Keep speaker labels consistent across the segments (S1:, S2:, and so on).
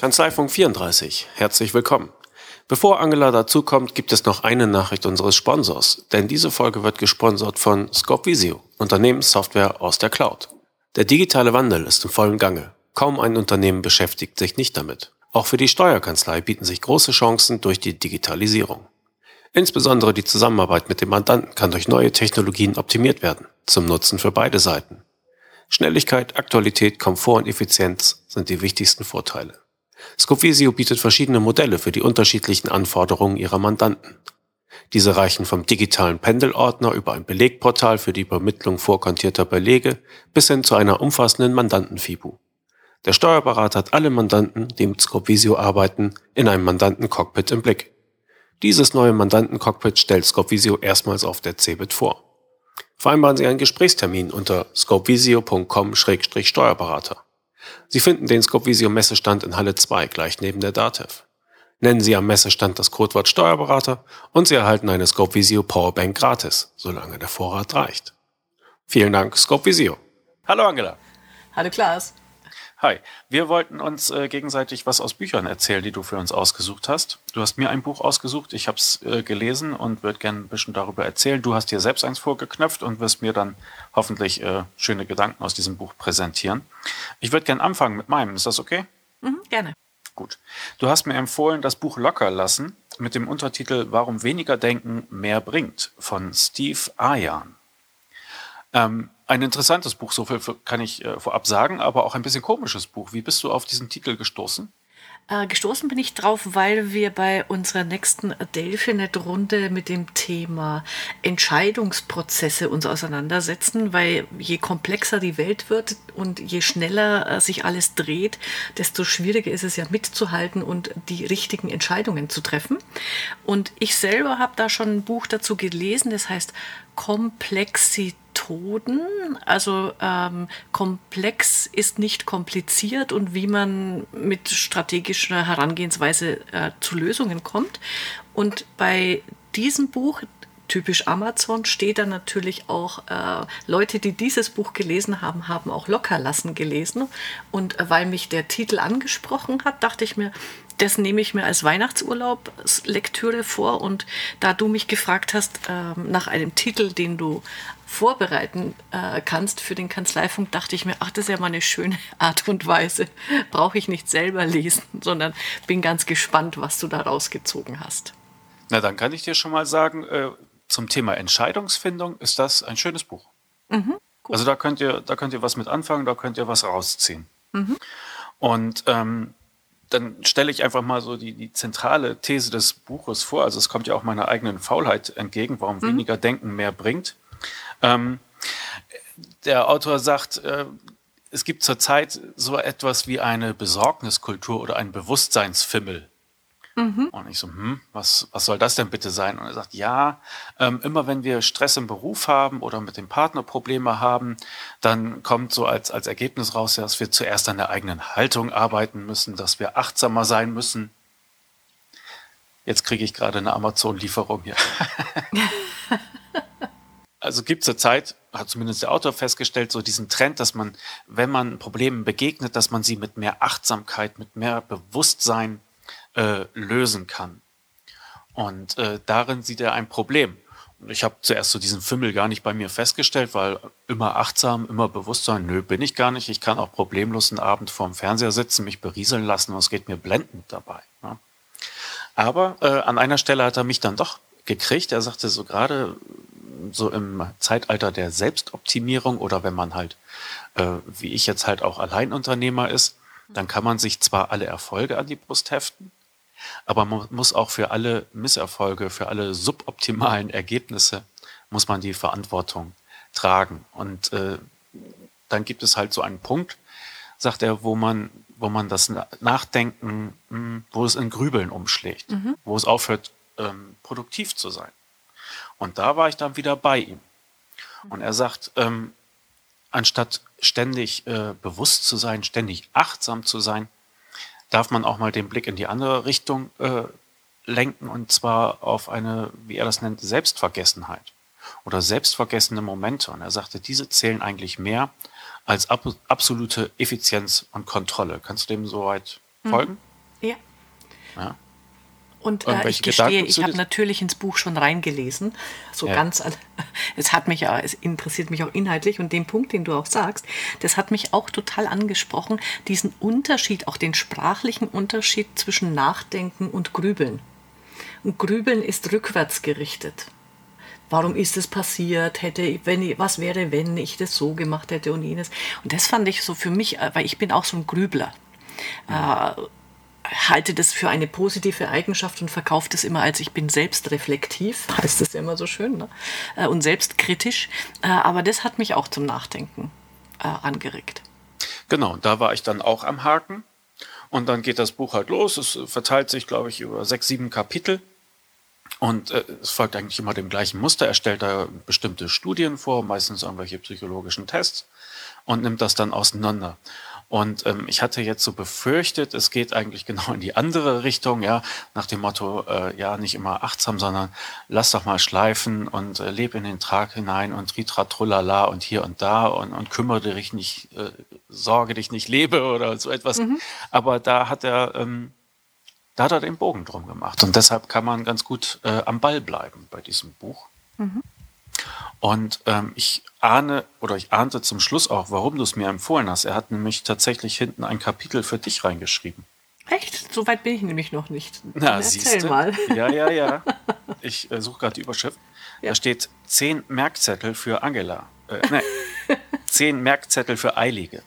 S1: Kanzleifunk 34. Herzlich willkommen. Bevor Angela dazukommt, gibt es noch eine Nachricht unseres Sponsors, denn diese Folge wird gesponsert von Scopvisio, Unternehmenssoftware aus der Cloud. Der digitale Wandel ist im vollen Gange. Kaum ein Unternehmen beschäftigt sich nicht damit. Auch für die Steuerkanzlei bieten sich große Chancen durch die Digitalisierung. Insbesondere die Zusammenarbeit mit dem Mandanten kann durch neue Technologien optimiert werden, zum Nutzen für beide Seiten. Schnelligkeit, Aktualität, Komfort und Effizienz sind die wichtigsten Vorteile. Scopvisio bietet verschiedene Modelle für die unterschiedlichen Anforderungen ihrer Mandanten. Diese reichen vom digitalen Pendelordner über ein Belegportal für die Übermittlung vorkontierter Belege bis hin zu einer umfassenden Mandantenfibu. Der Steuerberater hat alle Mandanten, die mit Scopvisio arbeiten, in einem Mandantencockpit im Blick. Dieses neue Mandantencockpit stellt Scopvisio erstmals auf der CeBIT vor. Vereinbaren Sie einen Gesprächstermin unter scopevisio.com-steuerberater. Sie finden den Scopvisio Messestand in Halle 2 gleich neben der DATEV. Nennen Sie am Messestand das Codewort Steuerberater und Sie erhalten eine Scopvisio Powerbank gratis, solange der Vorrat reicht. Vielen Dank, Scopvisio. Hallo Angela.
S2: Hallo Klaas.
S1: Hi, wir wollten uns äh, gegenseitig was aus Büchern erzählen, die du für uns ausgesucht hast. Du hast mir ein Buch ausgesucht, ich habe es äh, gelesen und würde gerne ein bisschen darüber erzählen. Du hast dir selbst eins vorgeknöpft und wirst mir dann hoffentlich äh, schöne Gedanken aus diesem Buch präsentieren. Ich würde gerne anfangen mit meinem, ist das okay?
S2: Mhm, gerne.
S1: Gut. Du hast mir empfohlen, das Buch Locker lassen mit dem Untertitel Warum weniger denken mehr bringt von Steve Ayan. Ähm, ein interessantes Buch, so viel kann ich äh, vorab sagen, aber auch ein bisschen komisches Buch. Wie bist du auf diesen Titel gestoßen?
S2: Äh, gestoßen bin ich drauf, weil wir bei unserer nächsten Delphinet-Runde mit dem Thema Entscheidungsprozesse uns auseinandersetzen, weil je komplexer die Welt wird und je schneller äh, sich alles dreht, desto schwieriger ist es ja mitzuhalten und die richtigen Entscheidungen zu treffen. Und ich selber habe da schon ein Buch dazu gelesen, das heißt Komplexität Methoden. Also ähm, komplex ist nicht kompliziert und wie man mit strategischer Herangehensweise äh, zu Lösungen kommt. Und bei diesem Buch, typisch Amazon, steht da natürlich auch, äh, Leute, die dieses Buch gelesen haben, haben auch Lockerlassen gelesen. Und äh, weil mich der Titel angesprochen hat, dachte ich mir, das nehme ich mir als Weihnachtsurlaubslektüre vor. Und da du mich gefragt hast äh, nach einem Titel, den du vorbereiten äh, kannst für den Kanzleifunk, dachte ich mir, ach, das ist ja mal eine schöne Art und Weise. Brauche ich nicht selber lesen, sondern bin ganz gespannt, was du da rausgezogen hast.
S1: Na, dann kann ich dir schon mal sagen, äh, zum Thema Entscheidungsfindung ist das ein schönes Buch. Mhm, also da könnt ihr, da könnt ihr was mit anfangen, da könnt ihr was rausziehen. Mhm. Und ähm, dann stelle ich einfach mal so die, die zentrale These des Buches vor. Also es kommt ja auch meiner eigenen Faulheit entgegen, warum mhm. weniger Denken mehr bringt. Ähm, der Autor sagt, äh, es gibt zurzeit so etwas wie eine Besorgniskultur oder ein Bewusstseinsfimmel. Mhm. Und ich so, hm, was, was soll das denn bitte sein? Und er sagt, ja, ähm, immer wenn wir Stress im Beruf haben oder mit dem Partner Probleme haben, dann kommt so als, als Ergebnis raus, dass wir zuerst an der eigenen Haltung arbeiten müssen, dass wir achtsamer sein müssen. Jetzt kriege ich gerade eine Amazon-Lieferung hier. also gibt zurzeit, hat zumindest der Autor festgestellt, so diesen Trend, dass man, wenn man Problemen begegnet, dass man sie mit mehr Achtsamkeit, mit mehr Bewusstsein äh, lösen kann. Und äh, darin sieht er ein Problem. Und ich habe zuerst so diesen Fimmel gar nicht bei mir festgestellt, weil immer achtsam, immer Bewusstsein, nö, bin ich gar nicht. Ich kann auch problemlos einen Abend vorm Fernseher sitzen, mich berieseln lassen und es geht mir blendend dabei. Ne? Aber äh, an einer Stelle hat er mich dann doch gekriegt. Er sagte so gerade so im Zeitalter der Selbstoptimierung oder wenn man halt, äh, wie ich jetzt halt auch Alleinunternehmer ist, dann kann man sich zwar alle Erfolge an die Brust heften, aber man muss auch für alle Misserfolge, für alle suboptimalen Ergebnisse, muss man die Verantwortung tragen. Und äh, dann gibt es halt so einen Punkt, sagt er, wo man, wo man das Nachdenken, mh, hm, wo es in Grübeln umschlägt, mhm. wo es aufhört, ähm, produktiv zu sein. Und da war ich dann wieder bei ihm. Und er sagt, ähm, anstatt ständig äh, bewusst zu sein, ständig achtsam zu sein, darf man auch mal den Blick in die andere Richtung äh, lenken und zwar auf eine, wie er das nennt, Selbstvergessenheit. oder selbstvergessene Momente. Und er sagte, diese zählen eigentlich mehr als ab absolute Effizienz und Kontrolle. Kannst du dem soweit mhm. folgen?
S2: Ja. ja. Und äh, ich gestehe, ich habe natürlich ins Buch schon reingelesen. So ja. ganz, es hat mich ja, es interessiert mich auch inhaltlich und den Punkt, den du auch sagst, das hat mich auch total angesprochen, diesen Unterschied, auch den sprachlichen Unterschied zwischen Nachdenken und Grübeln. Und Grübeln ist rückwärts gerichtet. Warum ist es passiert? Hätte, wenn ich, was wäre, wenn ich das so gemacht hätte und jenes? Und das fand ich so für mich, äh, weil ich bin auch so ein Grübler. Mhm. Äh, halte das für eine positive Eigenschaft und verkaufe das immer als ich bin selbstreflektiv, heißt das ja immer so schön, ne? Äh, und selbstkritisch. Äh, aber das hat mich auch zum Nachdenken äh, angeregt.
S1: Genau, da war ich dann auch am Haken. Und dann geht das Buch halt los. Es verteilt sich, glaube ich, über sechs, sieben Kapitel. Und es folgt eigentlich immer dem gleichen Muster. Er stellt da bestimmte Studien vor, meistens irgendwelche psychologischen Tests und nimmt das dann auseinander. Und ähm, ich hatte jetzt so befürchtet, es geht eigentlich genau in die andere Richtung, ja, nach dem Motto, äh, ja, nicht immer achtsam, sondern lass doch mal schleifen und äh, leb in den Tag hinein und tritra trullala und hier und da und, und kümmere dich nicht, äh, sorge dich nicht, lebe oder so etwas. Mhm. Aber da hat er, ähm, da hat er den Bogen drum gemacht. Und deshalb kann man ganz gut äh, am Ball bleiben bei diesem Buch. Mhm. Und ähm, ich ahne oder ich ahnte zum Schluss auch, warum du es mir empfohlen hast. Er hat nämlich tatsächlich hinten ein Kapitel für dich reingeschrieben.
S2: Echt? So weit bin ich nämlich noch nicht.
S1: Na, Erzähl siehste. mal. Ja, ja, ja. Ich äh, suche gerade die Überschrift. Ja. Da steht zehn Merkzettel für Angela. Äh, nein, zehn Merkzettel für Eilige.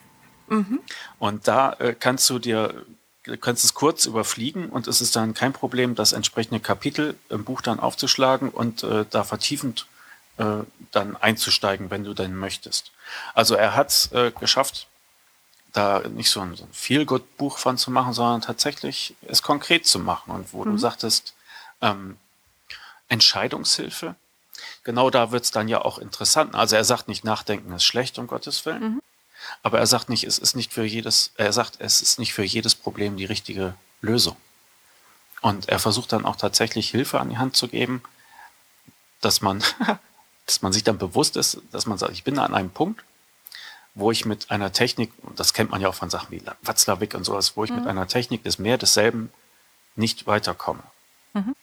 S1: Mhm. Und da äh, kannst du dir du kannst es kurz überfliegen und es ist dann kein Problem, das entsprechende Kapitel im Buch dann aufzuschlagen und äh, da vertiefend äh, dann einzusteigen, wenn du denn möchtest. Also er hat es äh, geschafft, da nicht so ein, so ein Feel-Good-Buch von zu machen, sondern tatsächlich es konkret zu machen. Und wo mhm. du sagtest, ähm, Entscheidungshilfe, genau da wird es dann ja auch interessant. Also er sagt nicht, Nachdenken ist schlecht, um Gottes Willen. Mhm. Aber er sagt nicht, es ist nicht für jedes, er sagt, es ist nicht für jedes Problem die richtige Lösung. Und er versucht dann auch tatsächlich Hilfe an die Hand zu geben, dass man dass man sich dann bewusst ist, dass man sagt, ich bin an einem Punkt, wo ich mit einer Technik, das kennt man ja auch von Sachen wie Watzlawick und sowas, wo ich mhm. mit einer Technik des mehr desselben nicht weiterkomme. Mhm.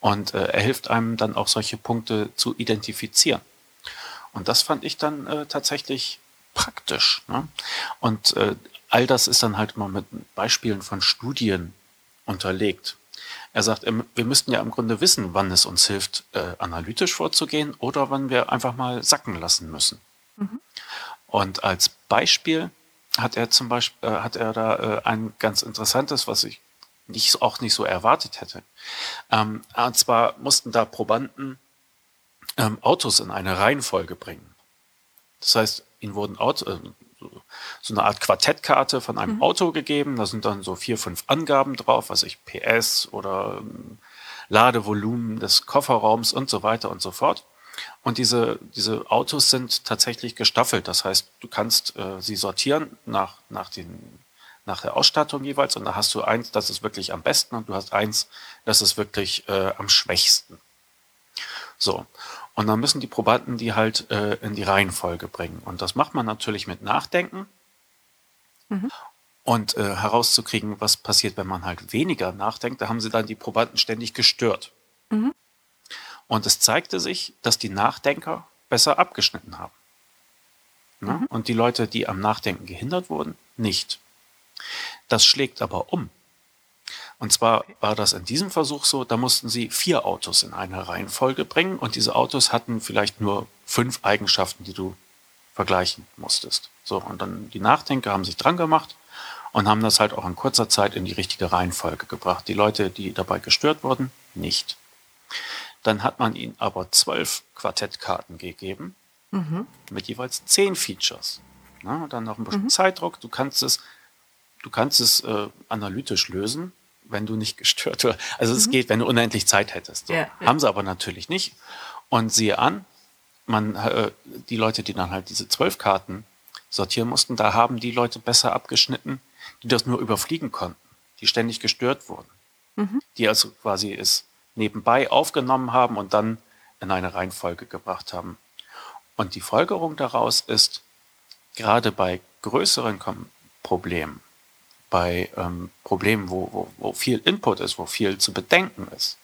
S1: Und äh, er hilft einem dann auch solche Punkte zu identifizieren. Und das fand ich dann äh, tatsächlich praktisch. Ne? Und äh, all das ist dann halt mal mit Beispielen von Studien unterlegt. Er sagt, wir müssten ja im Grunde wissen, wann es uns hilft, äh, analytisch vorzugehen oder wann wir einfach mal sacken lassen müssen. Mhm. Und als Beispiel hat er zum Beispiel, äh, hat er da äh, ein ganz interessantes, was ich nicht, auch nicht so erwartet hätte. Ähm, und zwar mussten da Probanden ähm, Autos in eine Reihenfolge bringen. Das heißt, ihnen wurden Auto, äh, so eine Art Quartettkarte von einem mhm. Auto gegeben. Da sind dann so vier, fünf Angaben drauf, was ich PS oder ähm, Ladevolumen des Kofferraums und so weiter und so fort. Und diese, diese Autos sind tatsächlich gestaffelt. Das heißt, du kannst äh, sie sortieren nach, nach, den, nach der Ausstattung jeweils. Und da hast du eins, das ist wirklich am besten und du hast eins, das ist wirklich äh, am schwächsten. So. Und dann müssen die Probanden die halt äh, in die Reihenfolge bringen. Und das macht man natürlich mit Nachdenken mhm. und äh, herauszukriegen, was passiert, wenn man halt weniger nachdenkt. Da haben sie dann die Probanden ständig gestört. Mhm. Und es zeigte sich, dass die Nachdenker besser abgeschnitten haben. Ne? Mhm. Und die Leute, die am Nachdenken gehindert wurden, nicht. Das schlägt aber um. Und zwar war das in diesem Versuch so, da mussten sie vier Autos in eine Reihenfolge bringen und diese Autos hatten vielleicht nur fünf Eigenschaften, die du vergleichen musstest. So, und dann die Nachdenker haben sich dran gemacht und haben das halt auch in kurzer Zeit in die richtige Reihenfolge gebracht. Die Leute, die dabei gestört wurden, nicht. Dann hat man ihnen aber zwölf Quartettkarten gegeben mhm. mit jeweils zehn Features. Na, dann noch ein bisschen mhm. Zeitdruck. Du kannst es, du kannst es äh, analytisch lösen wenn du nicht gestört wirst. Also mhm. es geht, wenn du unendlich Zeit hättest. So. Ja, ja. Haben sie aber natürlich nicht. Und siehe an, man, äh, die Leute, die dann halt diese zwölf Karten sortieren mussten, da haben die Leute besser abgeschnitten, die das nur überfliegen konnten, die ständig gestört wurden. Mhm. Die also quasi es nebenbei aufgenommen haben und dann in eine Reihenfolge gebracht haben. Und die Folgerung daraus ist, gerade bei größeren Problemen, bei ähm, Problemen, wo, wo, wo viel Input ist, wo viel zu bedenken ist,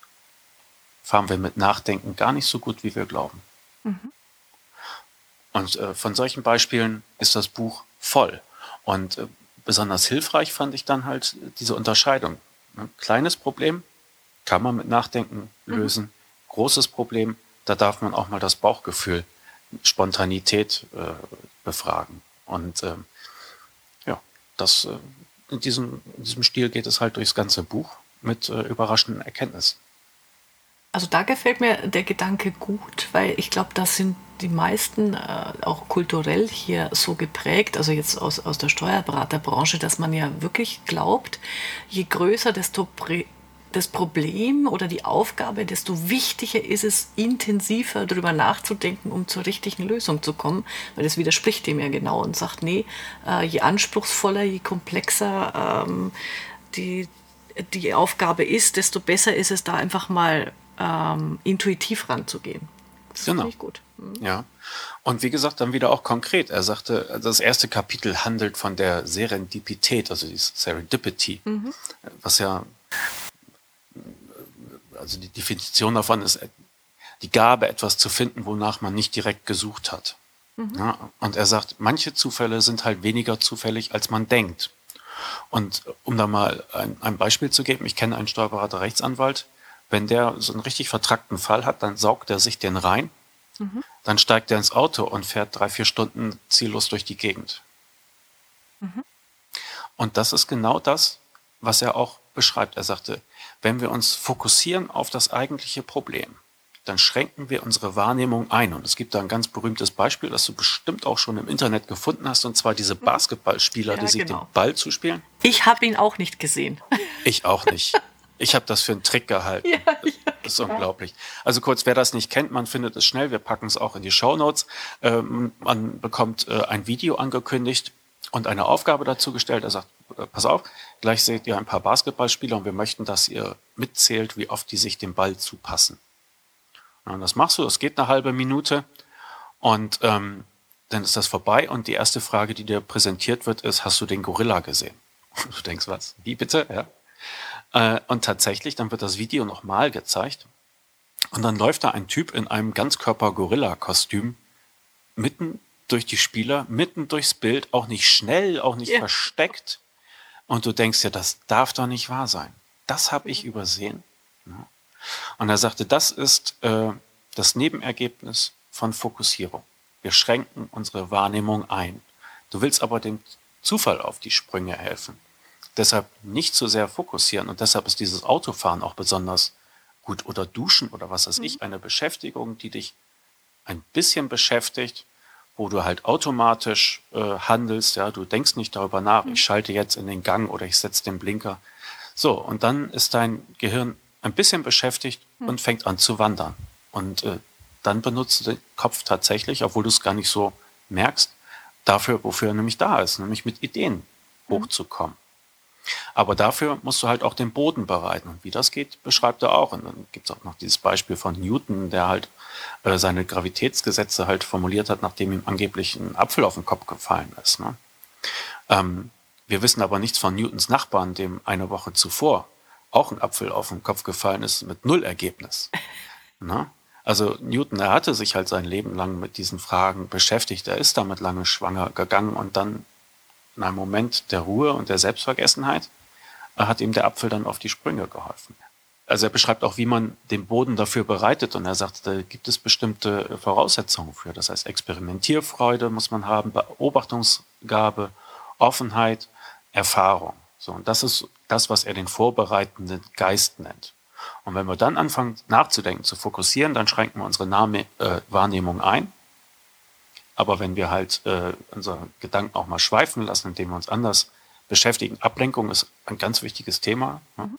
S1: fahren wir mit Nachdenken gar nicht so gut, wie wir glauben. Mhm. Und äh, von solchen Beispielen ist das Buch voll. Und äh, besonders hilfreich fand ich dann halt diese Unterscheidung. Ne? Kleines Problem kann man mit Nachdenken mhm. lösen. Mhm. Großes Problem, da darf man auch mal das Bauchgefühl, Spontanität äh, befragen. Und ähm, ja, das äh, in diesem, in diesem Stil geht es halt durchs ganze Buch mit äh, überraschenden Erkenntnissen.
S2: Also da gefällt mir der Gedanke gut, weil ich glaube, das sind die meisten äh, auch kulturell hier so geprägt, also jetzt aus, aus der Steuerberaterbranche, dass man ja wirklich glaubt, je größer, desto das Problem oder die Aufgabe, desto wichtiger ist es, intensiver darüber nachzudenken, um zur richtigen Lösung zu kommen. Weil das widerspricht dem ja genau und sagt, nee, äh, je anspruchsvoller, je komplexer ähm, die, die Aufgabe ist, desto besser ist es, da einfach mal ähm, intuitiv ranzugehen.
S1: Das genau. finde ich gut. Mhm. Ja. Und wie gesagt, dann wieder auch konkret. Er sagte, das erste Kapitel handelt von der Serendipität, also die Serendipity, mhm. was ja also die Definition davon ist die Gabe, etwas zu finden, wonach man nicht direkt gesucht hat. Mhm. Ja, und er sagt, manche Zufälle sind halt weniger zufällig, als man denkt. Und um da mal ein, ein Beispiel zu geben, ich kenne einen Steuerberater Rechtsanwalt, wenn der so einen richtig vertrackten Fall hat, dann saugt er sich den rein, mhm. dann steigt er ins Auto und fährt drei, vier Stunden ziellos durch die Gegend. Mhm. Und das ist genau das, was er auch beschreibt. Er sagte, wenn wir uns fokussieren auf das eigentliche Problem, dann schränken wir unsere Wahrnehmung ein. Und es gibt da ein ganz berühmtes Beispiel, das du bestimmt auch schon im Internet gefunden hast, und zwar diese mhm. Basketballspieler, ja, die sich genau. den Ball zuspielen.
S2: Ich habe ihn auch nicht gesehen.
S1: Ich auch nicht. Ich habe das für einen Trick gehalten. Ja, ja, das ist klar. unglaublich. Also kurz, wer das nicht kennt, man findet es schnell. Wir packen es auch in die Show Notes. Ähm, man bekommt äh, ein Video angekündigt und eine Aufgabe dazu gestellt. Er sagt, pass auf, gleich seht ihr ein paar Basketballspieler und wir möchten, dass ihr mitzählt, wie oft die sich dem Ball zupassen. Und das machst du, das geht eine halbe Minute und ähm, dann ist das vorbei und die erste Frage, die dir präsentiert wird, ist, hast du den Gorilla gesehen? Du denkst, was? Wie bitte? Ja. Äh, und tatsächlich, dann wird das Video nochmal gezeigt und dann läuft da ein Typ in einem Ganzkörper-Gorilla-Kostüm mitten durch die Spieler, mitten durchs Bild, auch nicht schnell, auch nicht ja. versteckt. Und du denkst ja, das darf doch nicht wahr sein. Das habe ich übersehen. Und er sagte, das ist äh, das Nebenergebnis von Fokussierung. Wir schränken unsere Wahrnehmung ein. Du willst aber dem Zufall auf die Sprünge helfen. Deshalb nicht zu sehr fokussieren. Und deshalb ist dieses Autofahren auch besonders gut. Oder Duschen oder was weiß ich, mhm. eine Beschäftigung, die dich ein bisschen beschäftigt, wo du halt automatisch äh, handelst, ja, du denkst nicht darüber nach, ich schalte jetzt in den Gang oder ich setze den Blinker. So, und dann ist dein Gehirn ein bisschen beschäftigt mhm. und fängt an zu wandern. Und äh, dann benutzt du den Kopf tatsächlich, obwohl du es gar nicht so merkst, dafür, wofür er nämlich da ist, nämlich mit Ideen mhm. hochzukommen. Aber dafür musst du halt auch den Boden bereiten. Und wie das geht, beschreibt er auch. Und dann gibt es auch noch dieses Beispiel von Newton, der halt äh, seine Gravitätsgesetze halt formuliert hat, nachdem ihm angeblich ein Apfel auf den Kopf gefallen ist. Ne? Ähm, wir wissen aber nichts von Newtons Nachbarn, dem eine Woche zuvor auch ein Apfel auf den Kopf gefallen ist mit null Ergebnis. Ne? Also Newton, er hatte sich halt sein Leben lang mit diesen Fragen beschäftigt. Er ist damit lange schwanger gegangen und dann in einem Moment der Ruhe und der Selbstvergessenheit hat ihm der Apfel dann auf die Sprünge geholfen. Also er beschreibt auch, wie man den Boden dafür bereitet und er sagt, da gibt es bestimmte Voraussetzungen für. Das heißt, Experimentierfreude muss man haben, Beobachtungsgabe, Offenheit, Erfahrung. So, und das ist das, was er den vorbereitenden Geist nennt. Und wenn wir dann anfangen nachzudenken, zu fokussieren, dann schränken wir unsere Nahme, äh, Wahrnehmung ein aber wenn wir halt äh, unsere Gedanken auch mal schweifen lassen, indem wir uns anders beschäftigen, Ablenkung ist ein ganz wichtiges Thema, ne?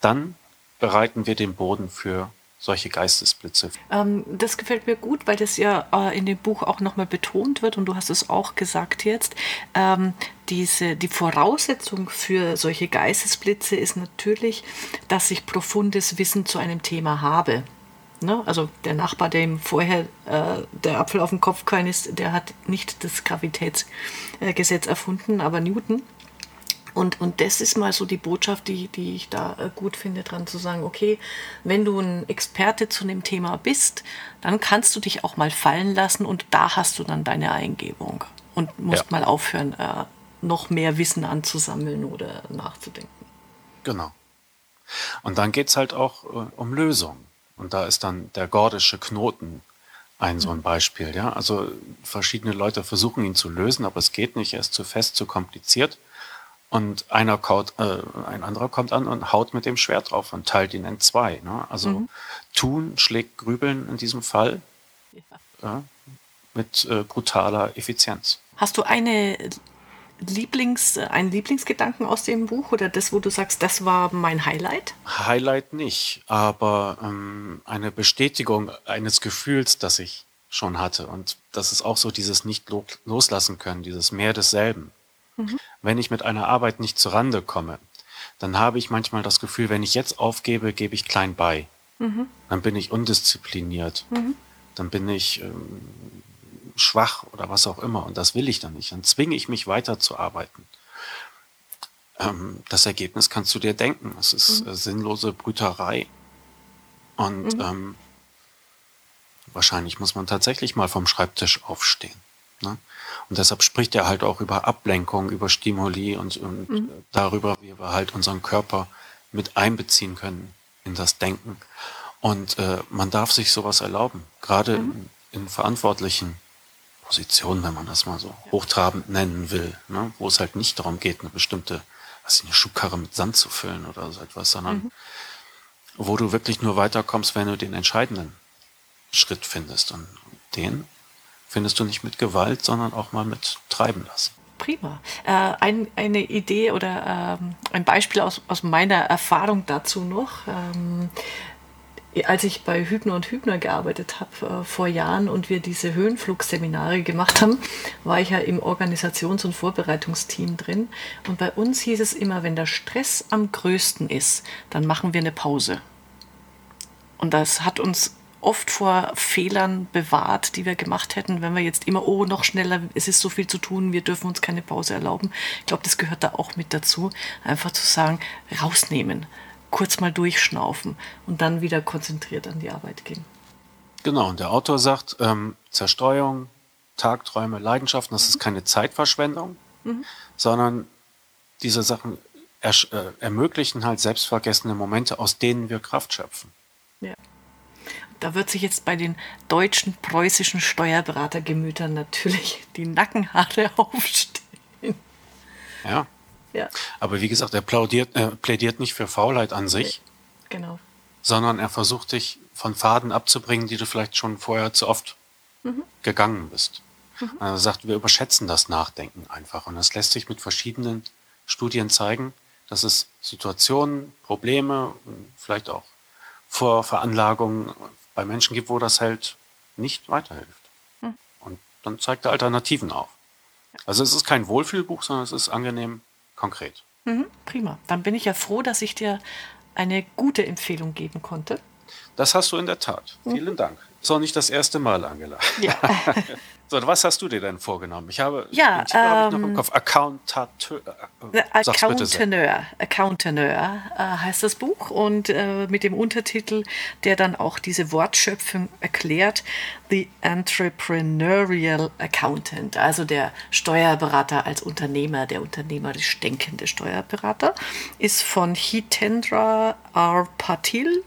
S1: dann bereiten wir den Boden für solche Geistesblitze.
S2: Ähm, das gefällt mir gut, weil das ja äh, in dem Buch auch nochmal betont wird und du hast es auch gesagt jetzt. Ähm, diese, die Voraussetzung für solche Geistesblitze ist natürlich, dass ich profundes Wissen zu einem Thema habe. Ne? Also der Nachbar, dem vorher äh, der Apfel auf dem Kopf gefallen ist, der hat nicht das Gravitätsgesetz erfunden, aber Newton. Und, und das ist mal so die Botschaft, die, die ich da äh, gut finde, dran zu sagen, okay, wenn du ein Experte zu dem Thema bist, dann kannst du dich auch mal fallen lassen und da hast du dann deine Eingebung und musst ja. mal aufhören, äh, noch mehr Wissen anzusammeln oder nachzudenken.
S1: Genau. Und dann geht es halt auch äh, um Lösungen. Und da ist dann der gordische Knoten ein so ein Beispiel. Ja? Also verschiedene Leute versuchen ihn zu lösen, aber es geht nicht, er ist zu fest, zu kompliziert. Und einer kaut, äh, ein anderer kommt an und haut mit dem Schwert drauf und teilt ihn in zwei. Ne? Also mhm. tun schlägt grübeln in diesem Fall ja. Ja, mit äh, brutaler Effizienz.
S2: Hast du eine Lieblings, einen Lieblingsgedanken aus dem Buch oder das, wo du sagst, das war mein Highlight?
S1: Highlight nicht, aber ähm, eine Bestätigung eines Gefühls, das ich schon hatte. Und das ist auch so dieses nicht loslassen können, dieses mehr desselben. Mhm. Wenn ich mit einer Arbeit nicht zurande komme, dann habe ich manchmal das Gefühl, wenn ich jetzt aufgebe, gebe ich klein bei. Mhm. Dann bin ich undiszipliniert. Mhm. Dann bin ich ähm, schwach oder was auch immer. Und das will ich dann nicht. Dann zwinge ich mich weiterzuarbeiten. Ähm, das Ergebnis kannst du dir denken. Es ist mhm. äh, sinnlose Brüterei. Und mhm. ähm, wahrscheinlich muss man tatsächlich mal vom Schreibtisch aufstehen. Ne? Und deshalb spricht er halt auch über Ablenkung, über Stimuli und, und mhm. darüber, wie wir halt unseren Körper mit einbeziehen können in das Denken. Und äh, man darf sich sowas erlauben, gerade mhm. in, in verantwortlichen Position, wenn man das mal so hochtrabend nennen will, ne? wo es halt nicht darum geht, eine bestimmte, was eine Schubkarre mit Sand zu füllen oder so etwas, sondern mhm. wo du wirklich nur weiterkommst, wenn du den entscheidenden Schritt findest. Und den findest du nicht mit Gewalt, sondern auch mal mit Treiben lassen.
S2: Prima. Äh, ein, eine Idee oder ähm, ein Beispiel aus, aus meiner Erfahrung dazu noch. Ähm, als ich bei Hübner und Hübner gearbeitet habe äh, vor Jahren und wir diese Höhenflugseminare gemacht haben, war ich ja im Organisations- und Vorbereitungsteam drin. Und bei uns hieß es immer, wenn der Stress am größten ist, dann machen wir eine Pause. Und das hat uns oft vor Fehlern bewahrt, die wir gemacht hätten, wenn wir jetzt immer, oh, noch schneller, es ist so viel zu tun, wir dürfen uns keine Pause erlauben. Ich glaube, das gehört da auch mit dazu, einfach zu sagen, rausnehmen kurz mal durchschnaufen und dann wieder konzentriert an die Arbeit gehen.
S1: Genau, und der Autor sagt, ähm, Zerstreuung, Tagträume, Leidenschaften, das ist keine Zeitverschwendung, mhm. sondern diese Sachen er, äh, ermöglichen halt selbstvergessene Momente, aus denen wir Kraft schöpfen. Ja.
S2: Da wird sich jetzt bei den deutschen, preußischen Steuerberatergemütern natürlich die Nackenhaare aufstehen.
S1: Ja. Ja. Aber wie gesagt, er plaudiert, äh, plädiert nicht für Faulheit an sich.
S2: Genau.
S1: Sondern er versucht dich von Faden abzubringen, die du vielleicht schon vorher zu oft mhm. gegangen bist. Mhm. Er sagt, wir überschätzen das Nachdenken einfach. Und das lässt sich mit verschiedenen Studien zeigen, dass es Situationen, Probleme, vielleicht auch Vorveranlagungen bei Menschen gibt, wo das halt nicht weiterhilft. Mhm. Und dann zeigt er Alternativen auf. Also es ist kein Wohlfühlbuch, sondern es ist angenehm konkret.
S2: Mhm, prima. Dann bin ich ja froh, dass ich dir eine gute Empfehlung geben konnte.
S1: Das hast du in der Tat. Mhm. Vielen Dank. Ist auch nicht das erste Mal, Angela. Ja. So, was hast du dir denn vorgenommen? Ich habe,
S2: ja,
S1: den Titel ähm, habe ich noch im ähm, Kopf. Accountateur.
S2: Äh, Accountaneur. Accountaneur äh, heißt das Buch und äh, mit dem Untertitel, der dann auch diese Wortschöpfung erklärt, The Entrepreneurial Accountant, also der Steuerberater als Unternehmer, der unternehmerisch denkende Steuerberater, ist von Hitendra R. Patil.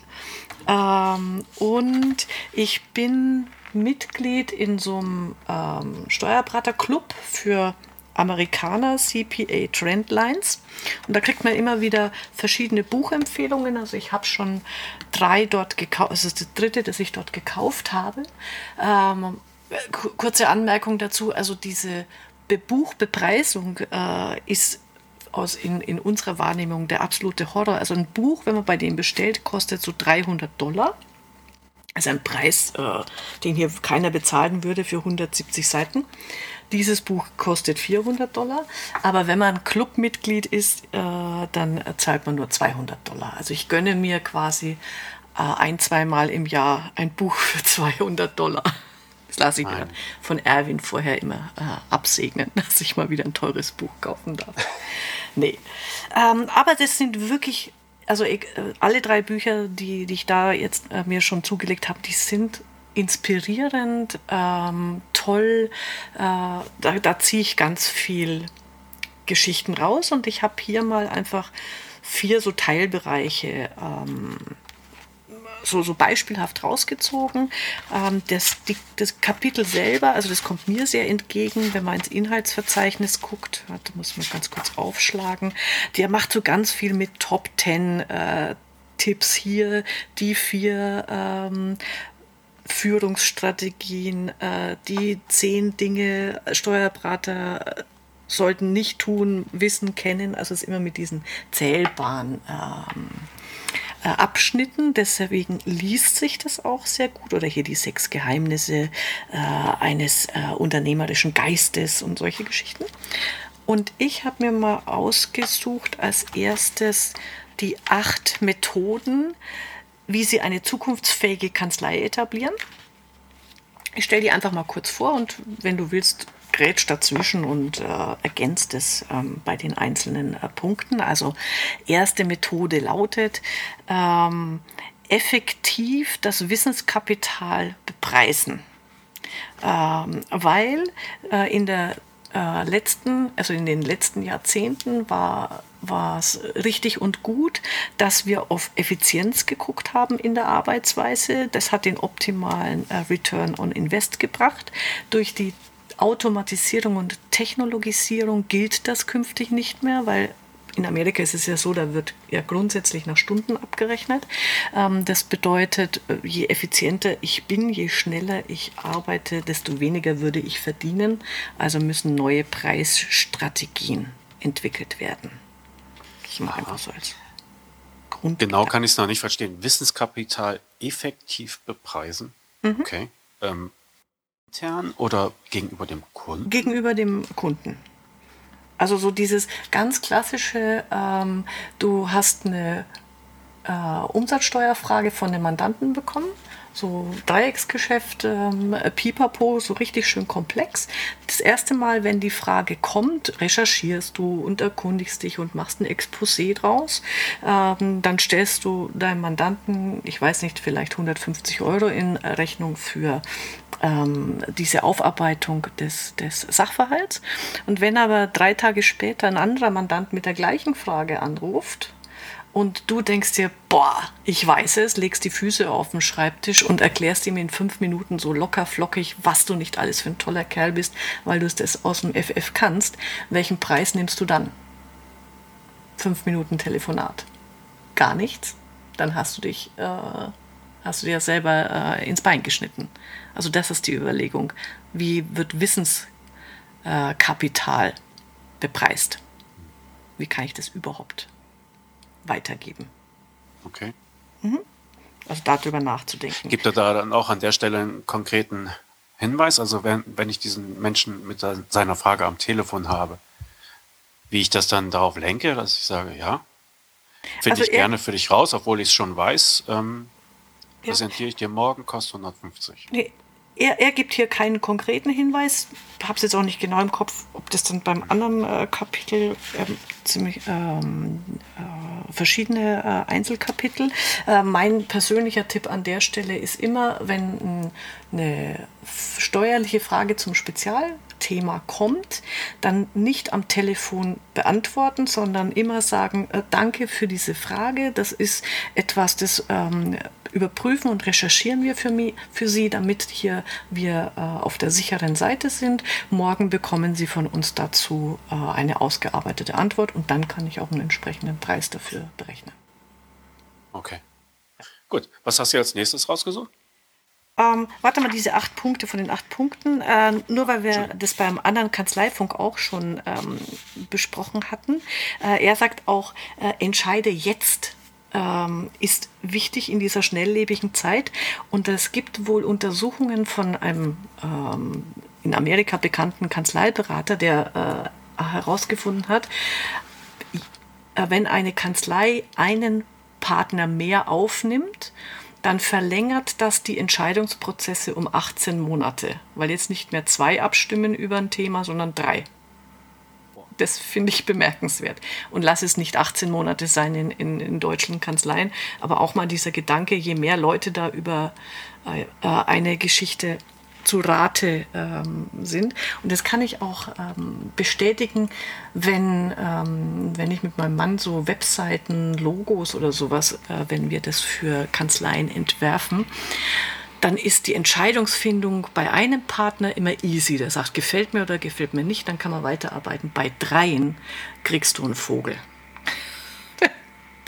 S2: Ähm, und ich bin Mitglied in so einem ähm, Steuerberaterclub für Amerikaner, CPA Trendlines. Und da kriegt man immer wieder verschiedene Buchempfehlungen. Also ich habe schon drei dort gekauft, also das dritte, das ich dort gekauft habe. Ähm, kurze Anmerkung dazu, also diese Be Buchbepreisung äh, ist aus in, in unserer Wahrnehmung der absolute Horror. Also ein Buch, wenn man bei dem bestellt, kostet so 300 Dollar. Also ein Preis, äh, den hier keiner bezahlen würde für 170 Seiten. Dieses Buch kostet 400 Dollar, aber wenn man Clubmitglied ist, äh, dann zahlt man nur 200 Dollar. Also ich gönne mir quasi äh, ein, zweimal im Jahr ein Buch für 200 Dollar. Das lasse ich mir von Erwin vorher immer äh, absegnen, dass ich mal wieder ein teures Buch kaufen darf. nee. Ähm, aber das sind wirklich, also ich, äh, alle drei Bücher, die, die ich da jetzt äh, mir schon zugelegt habe, die sind inspirierend, ähm, toll. Äh, da, da ziehe ich ganz viel Geschichten raus und ich habe hier mal einfach vier so Teilbereiche ähm, so, so beispielhaft rausgezogen. Ähm, das, die, das Kapitel selber, also das kommt mir sehr entgegen, wenn man ins Inhaltsverzeichnis guckt. Da muss man ganz kurz aufschlagen. Der macht so ganz viel mit Top Ten äh, Tipps hier, die vier ähm, Führungsstrategien, äh, die zehn Dinge Steuerberater sollten nicht tun, wissen, kennen. Also es ist immer mit diesen zählbaren ähm, äh, Abschnitten. Deswegen liest sich das auch sehr gut. Oder hier die sechs Geheimnisse äh, eines äh, unternehmerischen Geistes und solche Geschichten. Und ich habe mir mal ausgesucht als erstes die acht Methoden, wie Sie eine zukunftsfähige Kanzlei etablieren. Ich stelle die einfach mal kurz vor und wenn du willst, grätscht dazwischen und äh, ergänzt es ähm, bei den einzelnen äh, Punkten. Also erste Methode lautet, ähm, effektiv das Wissenskapital bepreisen. Ähm, weil äh, in der äh, letzten, also in den letzten Jahrzehnten war war es richtig und gut, dass wir auf Effizienz geguckt haben in der Arbeitsweise. Das hat den optimalen äh, Return on Invest gebracht. Durch die Automatisierung und Technologisierung gilt das künftig nicht mehr, weil in Amerika ist es ja so, da wird ja grundsätzlich nach Stunden abgerechnet. Ähm, das bedeutet, äh, je effizienter ich bin, je schneller ich arbeite, desto weniger würde ich verdienen. Also müssen neue Preisstrategien entwickelt werden.
S1: Ich mache einfach so als Grund. Genau kann ich es noch nicht verstehen. Wissenskapital effektiv bepreisen. Mhm. Okay. Ähm, intern oder gegenüber dem Kunden?
S2: Gegenüber dem Kunden. Also so dieses ganz klassische, ähm, du hast eine äh, Umsatzsteuerfrage von dem Mandanten bekommen, so Dreiecksgeschäft, ähm, Pipapo, so richtig schön komplex. Das erste Mal, wenn die Frage kommt, recherchierst du und erkundigst dich und machst ein Exposé draus. Ähm, dann stellst du deinem Mandanten, ich weiß nicht, vielleicht 150 Euro in Rechnung für ähm, diese Aufarbeitung des, des Sachverhalts. Und wenn aber drei Tage später ein anderer Mandant mit der gleichen Frage anruft, und du denkst dir, boah, ich weiß es, legst die Füße auf den Schreibtisch und erklärst ihm in fünf Minuten so locker flockig, was du nicht alles für ein toller Kerl bist, weil du es das aus dem FF kannst. Welchen Preis nimmst du dann? Fünf Minuten Telefonat. Gar nichts. Dann hast du dich äh, hast du dir selber äh, ins Bein geschnitten. Also das ist die Überlegung. Wie wird Wissenskapital äh, bepreist? Wie kann ich das überhaupt weitergeben?
S1: Okay.
S2: Mhm. Also darüber nachzudenken.
S1: Gibt er da dann auch an der Stelle einen konkreten Hinweis? Also wenn, wenn ich diesen Menschen mit seiner Frage am Telefon habe, wie ich das dann darauf lenke, dass ich sage, ja, finde also ich gerne für dich raus, obwohl ich es schon weiß. Ähm, ja. Präsentiere ich dir morgen, kostet 150.
S2: Nee, er, er gibt hier keinen konkreten Hinweis. Ich habe es jetzt auch nicht genau im Kopf, ob das dann beim anderen äh, Kapitel ähm, ziemlich ähm, äh, verschiedene äh, Einzelkapitel. Äh, mein persönlicher Tipp an der Stelle ist immer, wenn eine steuerliche Frage zum Spezial Thema kommt, dann nicht am Telefon beantworten, sondern immer sagen, äh, danke für diese Frage. Das ist etwas, das ähm, überprüfen und recherchieren wir für, mich, für Sie, damit hier wir äh, auf der sicheren Seite sind. Morgen bekommen Sie von uns dazu äh, eine ausgearbeitete Antwort und dann kann ich auch einen entsprechenden Preis dafür berechnen.
S1: Okay. Gut, was hast du als nächstes rausgesucht?
S2: Ähm, warte mal, diese acht Punkte von den acht Punkten, äh, nur weil wir das beim anderen Kanzleifunk auch schon ähm, besprochen hatten. Äh, er sagt auch, äh, entscheide jetzt ähm, ist wichtig in dieser schnelllebigen Zeit. Und es gibt wohl Untersuchungen von einem ähm, in Amerika bekannten Kanzleiberater, der äh, herausgefunden hat, äh, wenn eine Kanzlei einen Partner mehr aufnimmt, dann verlängert das die Entscheidungsprozesse um 18 Monate, weil jetzt nicht mehr zwei abstimmen über ein Thema, sondern drei. Das finde ich bemerkenswert. Und lass es nicht 18 Monate sein in, in, in deutschen Kanzleien, aber auch mal dieser Gedanke, je mehr Leute da über äh, eine Geschichte zu Rate ähm, sind. Und das kann ich auch ähm, bestätigen, wenn, ähm, wenn ich mit meinem Mann so Webseiten, Logos oder sowas, äh, wenn wir das für Kanzleien entwerfen, dann ist die Entscheidungsfindung bei einem Partner immer easy. Der sagt, gefällt mir oder gefällt mir nicht, dann kann man weiterarbeiten. Bei dreien kriegst du einen Vogel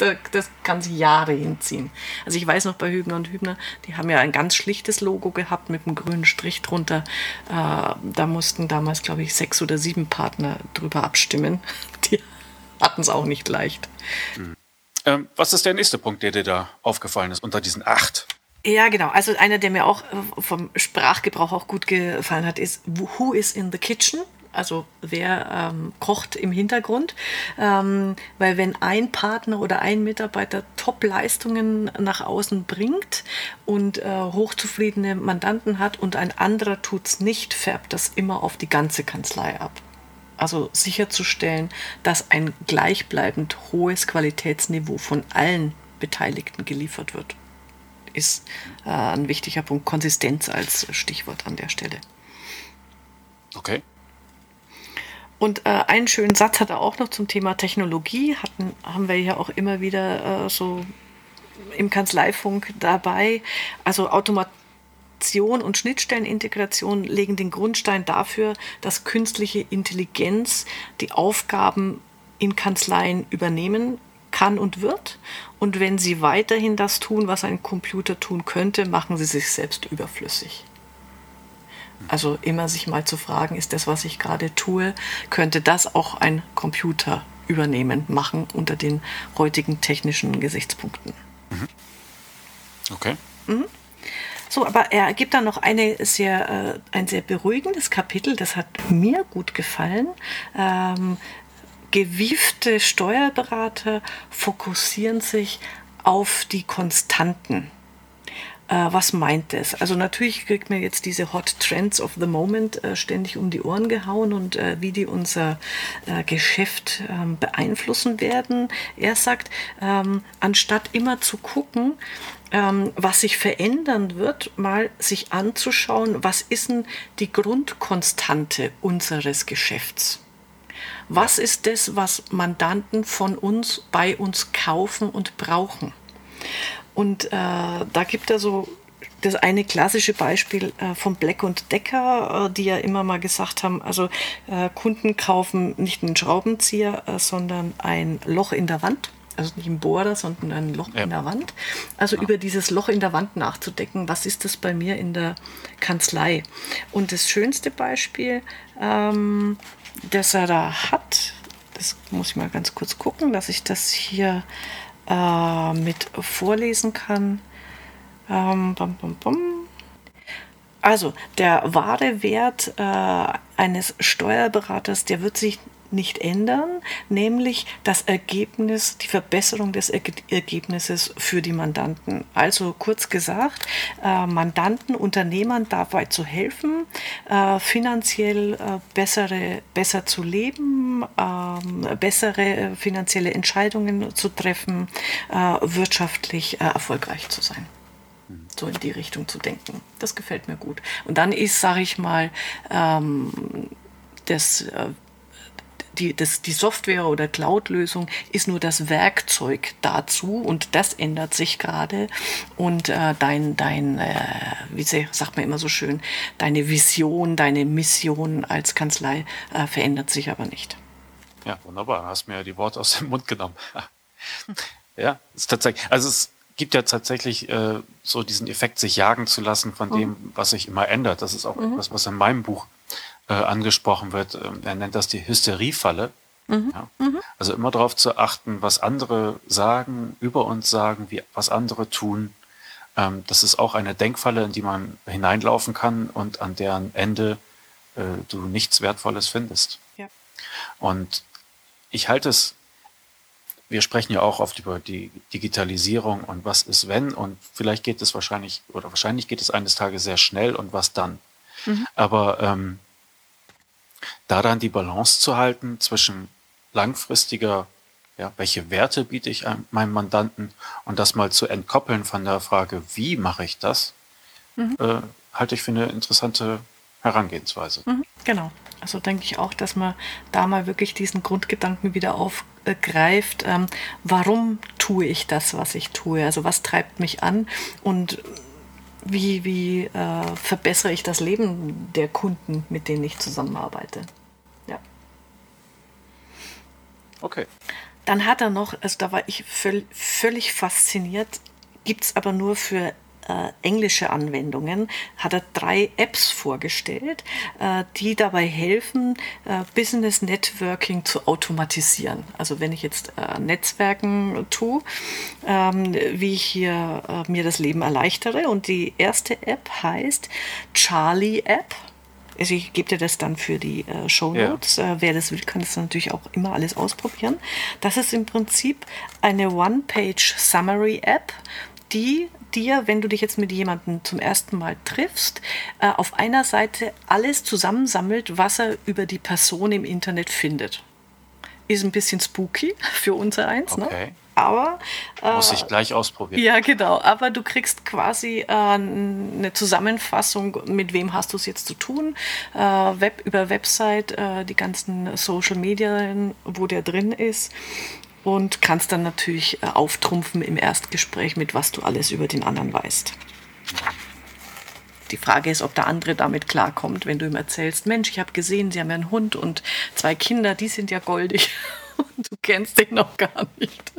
S2: das kann sich Jahre hinziehen. Also ich weiß noch bei Hübner und Hübner, die haben ja ein ganz schlichtes Logo gehabt mit einem grünen Strich drunter. Äh, da mussten damals, glaube ich, sechs oder sieben Partner drüber abstimmen. Die hatten es auch nicht leicht.
S1: Mhm. Ähm, was ist der nächste Punkt, der dir da aufgefallen ist unter diesen acht?
S2: Ja, genau. Also einer, der mir auch äh, vom Sprachgebrauch auch gut gefallen hat, ist Who is in the kitchen? also wer ähm, kocht im Hintergrund. Ähm, weil wenn ein Partner oder ein Mitarbeiter Top-Leistungen nach außen bringt und äh, hochzufriedene Mandanten hat und ein anderer tut es nicht, färbt das immer auf die ganze Kanzlei ab. Also sicherzustellen, dass ein gleichbleibend hohes Qualitätsniveau von allen Beteiligten geliefert wird, ist äh, ein wichtiger Punkt. Konsistenz als Stichwort an der Stelle.
S1: Okay.
S2: Und äh, einen schönen Satz hat er auch noch zum Thema Technologie. Hatten, haben wir ja auch immer wieder äh, so im Kanzleifunk dabei. Also Automation und Schnittstellenintegration legen den Grundstein dafür, dass künstliche Intelligenz die Aufgaben in Kanzleien übernehmen kann und wird. Und wenn sie weiterhin das tun, was ein Computer tun könnte, machen sie sich selbst überflüssig. Also immer sich mal zu fragen, ist das, was ich gerade tue, könnte das auch ein Computer übernehmen, machen unter den heutigen technischen Gesichtspunkten. Mhm.
S1: Okay.
S2: Mhm. So, aber er gibt dann noch eine sehr, äh, ein sehr beruhigendes Kapitel, das hat mir gut gefallen. Ähm, gewiefte Steuerberater fokussieren sich auf die Konstanten äh, was meint das? Also natürlich kriegt man jetzt diese Hot Trends of the Moment äh, ständig um die Ohren gehauen und äh, wie die unser äh, Geschäft ähm, beeinflussen werden. Er sagt, ähm, anstatt immer zu gucken, ähm, was sich verändern wird, mal sich anzuschauen, was ist denn die Grundkonstante unseres Geschäfts? Was ist das, was Mandanten von uns bei uns kaufen und brauchen? Und äh, da gibt er so das eine klassische Beispiel äh, von Black und Decker, äh, die ja immer mal gesagt haben, also äh, Kunden kaufen nicht einen Schraubenzieher, äh, sondern ein Loch in der Wand. Also nicht ein Bohrer, sondern ein Loch ja. in der Wand. Also ja. über dieses Loch in der Wand nachzudecken, was ist das bei mir in der Kanzlei? Und das schönste Beispiel, ähm, das er da hat, das muss ich mal ganz kurz gucken, dass ich das hier äh, mit vorlesen kann. Ähm, bum, bum, bum. Also der wahre Wert äh, eines Steuerberaters, der wird sich nicht ändern, nämlich das Ergebnis, die Verbesserung des Ergebnisses für die Mandanten. Also kurz gesagt, äh, Mandanten, Unternehmern dabei zu helfen, äh, finanziell äh, bessere, besser zu leben, ähm, bessere finanzielle Entscheidungen zu treffen, wirtschaftlich erfolgreich zu sein so in die Richtung zu denken. Das gefällt mir gut. Und dann ist, sage ich mal, ähm, das die, das, die Software oder Cloud-Lösung ist nur das Werkzeug dazu und das ändert sich gerade. Und äh, dein, dein äh, wie sagt man immer so schön, deine Vision, deine Mission als Kanzlei äh, verändert sich aber nicht.
S1: Ja, wunderbar. Du hast mir die Worte aus dem Mund genommen. ja, ist tatsächlich, also es gibt ja tatsächlich äh, so diesen Effekt, sich jagen zu lassen von mhm. dem, was sich immer ändert. Das ist auch mhm. etwas, was in meinem Buch äh, angesprochen wird. Ähm, er nennt das die Hysteriefalle. Mhm. Ja. Mhm. Also immer darauf zu achten, was andere sagen, über uns sagen, wie, was andere tun. Ähm, das ist auch eine Denkfalle, in die man hineinlaufen kann und an deren Ende äh, du nichts Wertvolles findest. Ja. Und ich halte es wir sprechen ja auch oft über die Digitalisierung und was ist wenn und vielleicht geht es wahrscheinlich oder wahrscheinlich geht es eines Tages sehr schnell und was dann. Mhm. Aber ähm, da dann die Balance zu halten zwischen langfristiger, ja, welche Werte biete ich meinem Mandanten und das mal zu entkoppeln von der Frage, wie mache ich das, mhm. äh, halte ich für eine interessante Herangehensweise.
S2: Mhm, genau. Also denke ich auch, dass man da mal wirklich diesen Grundgedanken wieder aufgreift. Ähm, warum tue ich das, was ich tue? Also was treibt mich an und wie, wie äh, verbessere ich das Leben der Kunden, mit denen ich zusammenarbeite? Ja.
S1: Okay.
S2: Dann hat er noch, also da war ich völ völlig fasziniert, gibt es aber nur für äh, englische Anwendungen, hat er drei Apps vorgestellt, äh, die dabei helfen, äh, Business Networking zu automatisieren. Also wenn ich jetzt äh, Netzwerken tue, ähm, wie ich hier äh, mir das Leben erleichtere. Und die erste App heißt Charlie App. Also ich gebe dir das dann für die äh, Show Notes. Ja. Äh, wer das will, kann das natürlich auch immer alles ausprobieren. Das ist im Prinzip eine One-Page-Summary-App, die dir, wenn du dich jetzt mit jemandem zum ersten Mal triffst, äh, auf einer Seite alles zusammensammelt, was er über die Person im Internet findet. Ist ein bisschen spooky für unser eins, ne? okay. ne? Aber.
S1: Äh, Muss ich gleich ausprobieren.
S2: Ja, genau. Aber du kriegst quasi äh, eine Zusammenfassung, mit wem hast du es jetzt zu tun, äh, Web, über Website, äh, die ganzen Social Media, wo der drin ist und kannst dann natürlich äh, auftrumpfen im Erstgespräch mit, was du alles über den anderen weißt. Die Frage ist, ob der andere damit klarkommt, wenn du ihm erzählst, Mensch, ich habe gesehen, Sie haben ja einen Hund und zwei Kinder, die sind ja goldig und du kennst den noch gar nicht.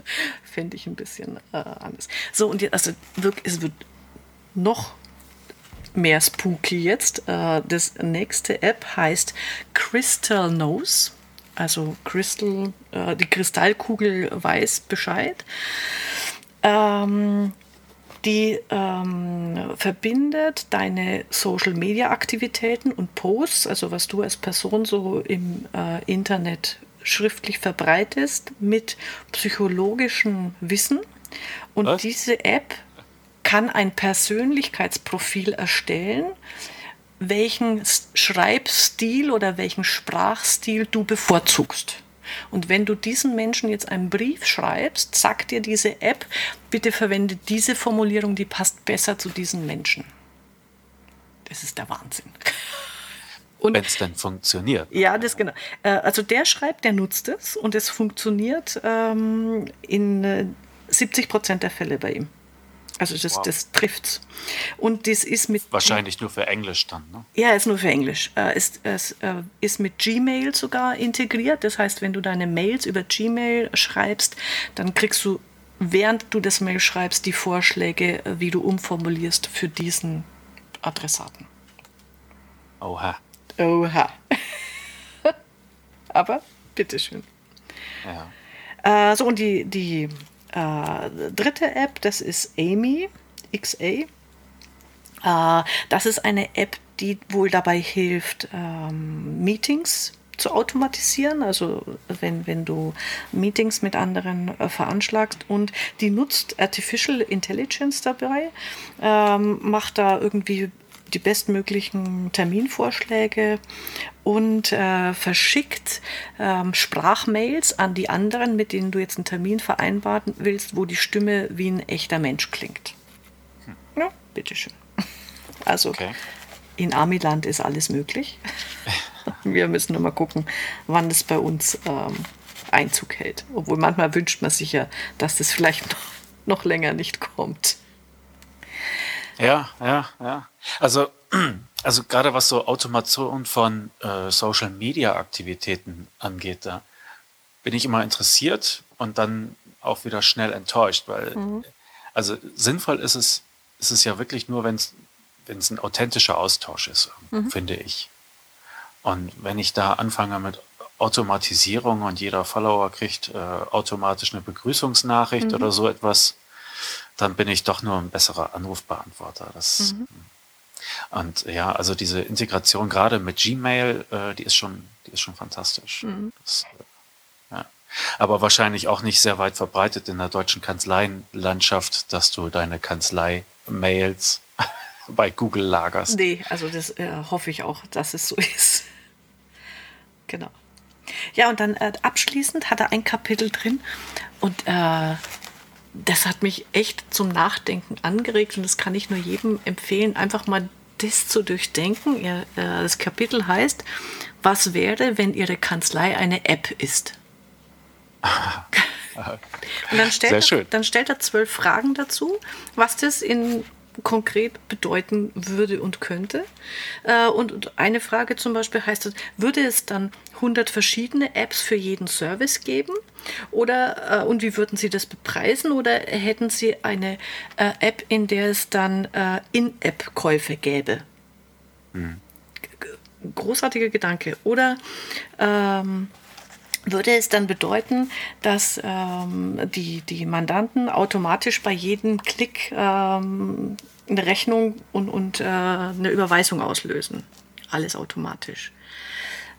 S2: Fände ich ein bisschen äh, anders. So, und jetzt, also es wird noch mehr spooky jetzt. Äh, das nächste App heißt Crystal Nose also Crystal, äh, die Kristallkugel weiß Bescheid. Ähm, die ähm, verbindet deine Social-Media-Aktivitäten und Posts, also was du als Person so im äh, Internet schriftlich verbreitest, mit psychologischem Wissen. Und was? diese App kann ein Persönlichkeitsprofil erstellen, welchen Schreibstil oder welchen Sprachstil du bevorzugst. Und wenn du diesen Menschen jetzt einen Brief schreibst, sagt dir diese App, bitte verwende diese Formulierung, die passt besser zu diesen Menschen. Das ist der Wahnsinn.
S1: Wenn es dann funktioniert.
S2: Ja, das genau. Äh, also der schreibt, der nutzt es und es funktioniert ähm, in 70 äh, Prozent der Fälle bei ihm. Also das, wow. das trifft's. Und das ist mit.
S1: Wahrscheinlich nur für Englisch dann, ne?
S2: Ja, ist nur für Englisch. Äh, ist, es äh, ist mit Gmail sogar integriert. Das heißt, wenn du deine Mails über Gmail schreibst, dann kriegst du, während du das Mail schreibst, die Vorschläge, äh, wie du umformulierst für diesen Adressaten.
S1: Oha.
S2: Oha. Aber bitteschön.
S1: Ja.
S2: Äh, so, und die, die äh, dritte App, das ist Amy XA. Äh, das ist eine App, die wohl dabei hilft, ähm, Meetings zu automatisieren, also wenn, wenn du Meetings mit anderen äh, veranschlagst und die nutzt Artificial Intelligence dabei, ähm, macht da irgendwie die bestmöglichen Terminvorschläge und äh, verschickt ähm, Sprachmails an die anderen, mit denen du jetzt einen Termin vereinbaren willst, wo die Stimme wie ein echter Mensch klingt. Hm. Ja, bitteschön. Also okay. in Amiland ist alles möglich. Wir müssen nur mal gucken, wann es bei uns ähm, Einzug hält. Obwohl manchmal wünscht man sich ja, dass das vielleicht noch, noch länger nicht kommt.
S1: Ja, ja, ja. Also, also gerade was so Automation von äh, Social Media Aktivitäten angeht, da bin ich immer interessiert und dann auch wieder schnell enttäuscht, weil mhm. also sinnvoll ist es, ist es ja wirklich nur, wenn es wenn es ein authentischer Austausch ist, mhm. finde ich. Und wenn ich da anfange mit Automatisierung und jeder Follower kriegt äh, automatisch eine Begrüßungsnachricht mhm. oder so etwas, dann bin ich doch nur ein besserer Anrufbeantworter. Das, mhm. Und ja, also diese Integration gerade mit Gmail, äh, die ist schon, die ist schon fantastisch. Mhm. Das, äh, ja. Aber wahrscheinlich auch nicht sehr weit verbreitet in der deutschen Kanzleienlandschaft, dass du deine Kanzlei-Mails bei Google lagerst.
S2: Nee, also das äh, hoffe ich auch, dass es so ist. genau. Ja, und dann äh, abschließend hat er ein Kapitel drin und äh, das hat mich echt zum Nachdenken angeregt und das kann ich nur jedem empfehlen, einfach mal das zu durchdenken. Äh, das Kapitel heißt, was wäre, wenn Ihre Kanzlei eine App ist? und dann stellt, er, dann stellt er zwölf Fragen dazu, was das in konkret bedeuten würde und könnte. Äh, und eine Frage zum Beispiel heißt, würde es dann 100 verschiedene Apps für jeden Service geben? Oder, äh, und wie würden Sie das bepreisen? Oder hätten Sie eine äh, App, in der es dann In-App-Käufe gäbe? Hm. Großartiger Gedanke. Oder ähm, würde es dann bedeuten, dass ähm, die, die Mandanten automatisch bei jedem Klick ähm, eine Rechnung und, und äh, eine Überweisung auslösen. Alles automatisch.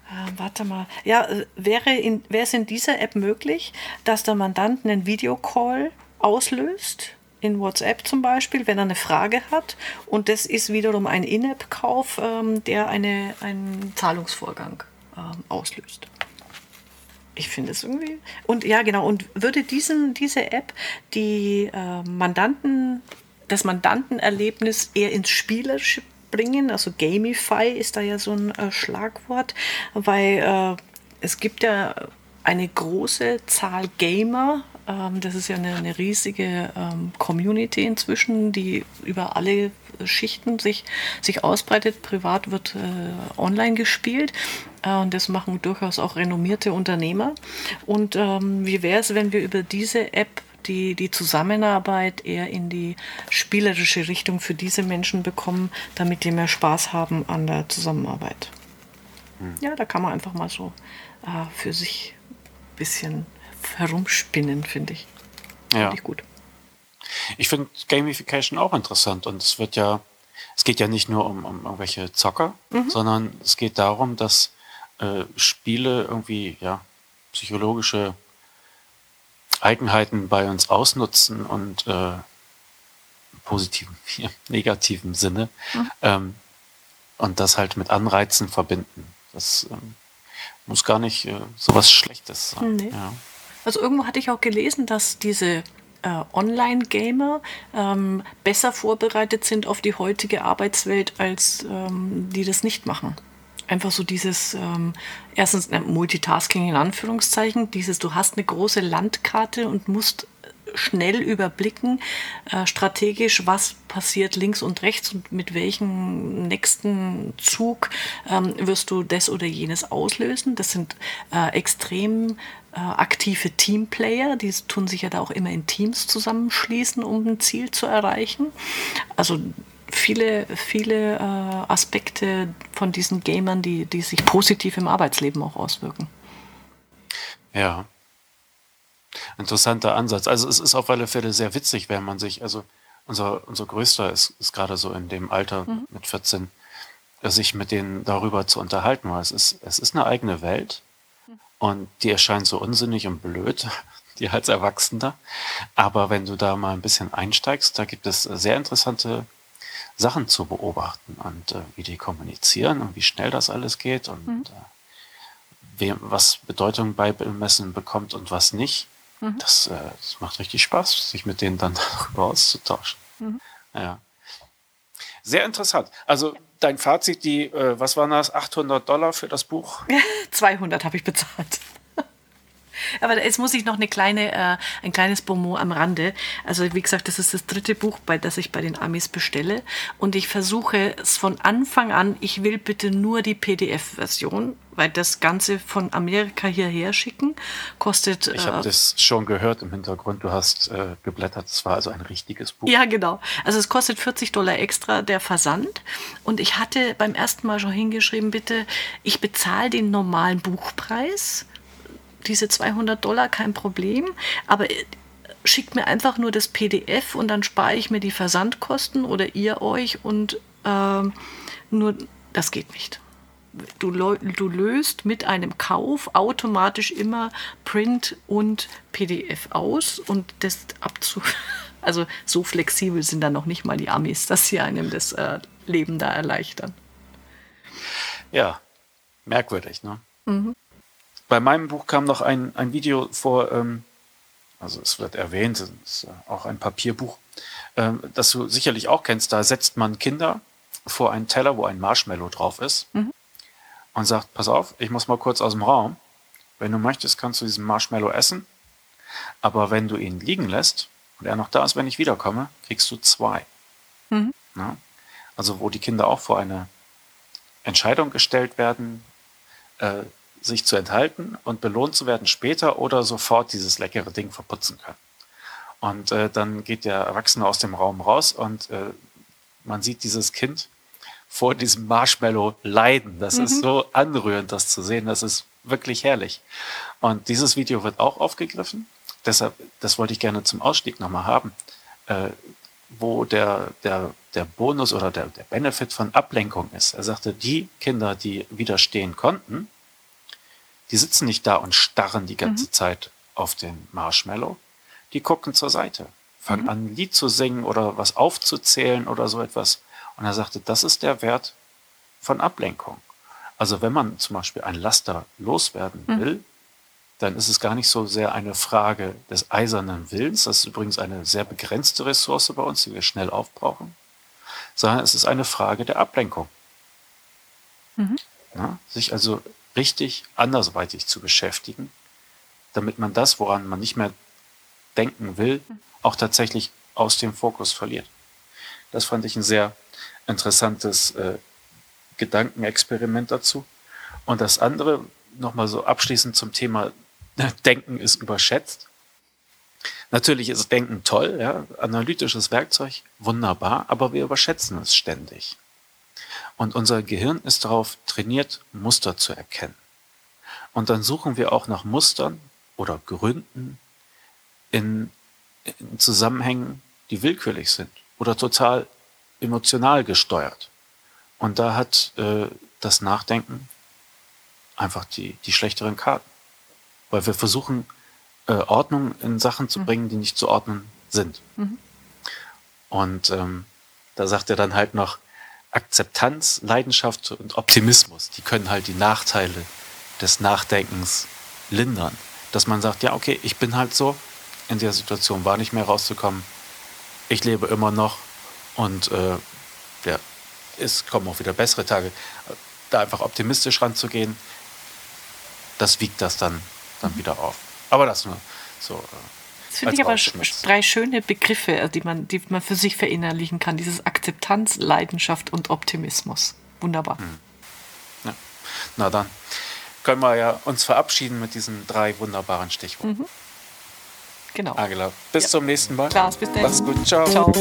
S2: Äh, warte mal. Ja, äh, wäre, in, wäre es in dieser App möglich, dass der Mandant einen Videocall auslöst? in WhatsApp zum Beispiel, wenn er eine Frage hat. Und das ist wiederum ein In-App-Kauf, ähm, der eine, einen Zahlungsvorgang ähm, auslöst. Ich finde es irgendwie. Und ja, genau. Und würde diesen, diese App die äh, Mandanten, das Mandantenerlebnis eher ins Spielerische bringen? Also Gamify ist da ja so ein äh, Schlagwort, weil äh, es gibt ja eine große Zahl Gamer. Ähm, das ist ja eine, eine riesige ähm, Community inzwischen, die über alle Schichten sich, sich ausbreitet. Privat wird äh, online gespielt. Äh, und das machen durchaus auch renommierte Unternehmer. Und ähm, wie wäre es, wenn wir über diese App die, die Zusammenarbeit eher in die spielerische Richtung für diese Menschen bekommen, damit die mehr Spaß haben an der Zusammenarbeit? Hm. Ja, da kann man einfach mal so äh, für sich ein bisschen herumspinnen, finde ich.
S1: Ja. Find ich gut. Ich finde Gamification auch interessant und es wird ja, es geht ja nicht nur um, um irgendwelche Zocker, mhm. sondern es geht darum, dass äh, Spiele irgendwie ja psychologische Eigenheiten bei uns ausnutzen und äh, positiven, negativen Sinne mhm. ähm, und das halt mit Anreizen verbinden. Das ähm, muss gar nicht äh, so was Schlechtes sein. Nee. Ja.
S2: Also irgendwo hatte ich auch gelesen, dass diese äh, Online-Gamer ähm, besser vorbereitet sind auf die heutige Arbeitswelt, als ähm, die das nicht machen. Einfach so dieses, ähm, erstens Multitasking in Anführungszeichen, dieses, du hast eine große Landkarte und musst schnell überblicken, äh, strategisch, was passiert links und rechts und mit welchem nächsten Zug ähm, wirst du das oder jenes auslösen. Das sind äh, extrem äh, aktive Teamplayer, die tun sich ja da auch immer in Teams zusammenschließen, um ein Ziel zu erreichen. Also viele, viele äh, Aspekte von diesen Gamern, die, die sich positiv im Arbeitsleben auch auswirken.
S1: Ja, interessanter Ansatz. Also es ist auf alle Fälle sehr witzig, wenn man sich, also unser, unser Größter ist, ist gerade so in dem Alter mhm. mit 14, sich mit denen darüber zu unterhalten, weil es ist, es ist eine eigene Welt mhm. und die erscheint so unsinnig und blöd, die als Erwachsener. Aber wenn du da mal ein bisschen einsteigst, da gibt es sehr interessante Sachen zu beobachten und äh, wie die kommunizieren und wie schnell das alles geht und mhm. äh, wem, was Bedeutung beimessen bekommt und was nicht. Mhm. Das, äh, das, macht richtig Spaß, sich mit denen dann darüber auszutauschen. Mhm. Ja. Sehr interessant. Also dein Fazit, die, äh, was waren das, 800 Dollar für das Buch?
S2: 200 habe ich bezahlt. Aber jetzt muss ich noch eine kleine, äh, ein kleines Bonmot am Rande. Also wie gesagt, das ist das dritte Buch, bei das ich bei den Amis bestelle. Und ich versuche es von Anfang an, ich will bitte nur die PDF-Version, weil das Ganze von Amerika hierher schicken kostet.
S1: Ich habe äh, das schon gehört im Hintergrund. Du hast äh, geblättert. Es war also ein richtiges Buch.
S2: Ja, genau. Also es kostet 40 Dollar extra der Versand. Und ich hatte beim ersten Mal schon hingeschrieben, bitte, ich bezahle den normalen Buchpreis diese 200 Dollar kein Problem, aber äh, schickt mir einfach nur das PDF und dann spare ich mir die Versandkosten oder ihr euch und ähm, nur das geht nicht. du, du löst mit einem Kauf automatisch immer Print und PDF aus und das abzu. Also so flexibel sind dann noch nicht mal die Amis, dass sie einem das äh, Leben da erleichtern.
S1: Ja, merkwürdig, ne? Mhm. Bei meinem Buch kam noch ein, ein Video vor, ähm, also es wird erwähnt, es ist auch ein Papierbuch, ähm, das du sicherlich auch kennst. Da setzt man Kinder vor einen Teller, wo ein Marshmallow drauf ist mhm. und sagt, pass auf, ich muss mal kurz aus dem Raum. Wenn du möchtest, kannst du diesen Marshmallow essen. Aber wenn du ihn liegen lässt und er noch da ist, wenn ich wiederkomme, kriegst du zwei. Mhm. Ja? Also wo die Kinder auch vor eine Entscheidung gestellt werden, äh, sich zu enthalten und belohnt zu werden später oder sofort dieses leckere Ding verputzen können. Und äh, dann geht der Erwachsene aus dem Raum raus und äh, man sieht dieses Kind vor diesem Marshmallow leiden. Das mhm. ist so anrührend, das zu sehen. Das ist wirklich herrlich. Und dieses Video wird auch aufgegriffen. Deshalb, das wollte ich gerne zum Ausstieg nochmal haben, äh, wo der, der, der Bonus oder der, der Benefit von Ablenkung ist. Er sagte, die Kinder, die widerstehen konnten, die sitzen nicht da und starren die ganze mhm. Zeit auf den Marshmallow. Die gucken zur Seite, fangen mhm. an, ein Lied zu singen oder was aufzuzählen oder so etwas. Und er sagte, das ist der Wert von Ablenkung. Also wenn man zum Beispiel ein Laster loswerden mhm. will, dann ist es gar nicht so sehr eine Frage des eisernen Willens, das ist übrigens eine sehr begrenzte Ressource bei uns, die wir schnell aufbrauchen, sondern es ist eine Frage der Ablenkung. Mhm. Ja, sich also richtig andersweitig zu beschäftigen, damit man das, woran man nicht mehr denken will, auch tatsächlich aus dem Fokus verliert. Das fand ich ein sehr interessantes äh, Gedankenexperiment dazu. Und das andere, nochmal so abschließend zum Thema Denken ist überschätzt. Natürlich ist Denken toll, ja, analytisches Werkzeug, wunderbar, aber wir überschätzen es ständig. Und unser Gehirn ist darauf trainiert, Muster zu erkennen. Und dann suchen wir auch nach Mustern oder Gründen in, in Zusammenhängen, die willkürlich sind oder total emotional gesteuert. Und da hat äh, das Nachdenken einfach die, die schlechteren Karten. Weil wir versuchen, äh, Ordnung in Sachen zu mhm. bringen, die nicht zu ordnen sind. Mhm. Und ähm, da sagt er dann halt noch, Akzeptanz, Leidenschaft und Optimismus, die können halt die Nachteile des Nachdenkens lindern. Dass man sagt, ja, okay, ich bin halt so, in der Situation war nicht mehr rauszukommen. Ich lebe immer noch und äh, ja, es kommen auch wieder bessere Tage. Da einfach optimistisch ranzugehen, das wiegt das dann, dann mhm. wieder auf. Aber das nur so. Äh,
S2: das finde ich aber drei schöne Begriffe, äh, die man, die man für sich verinnerlichen kann. Dieses Akzeptanz, Leidenschaft und Optimismus. Wunderbar. Mhm.
S1: Ja. Na dann können wir ja uns verabschieden mit diesen drei wunderbaren Stichworten. Mhm.
S2: Genau.
S1: Angela, bis ja. zum nächsten Mal.
S2: Klaas, bis dann.
S1: Mach's gut. Ciao. Ciao.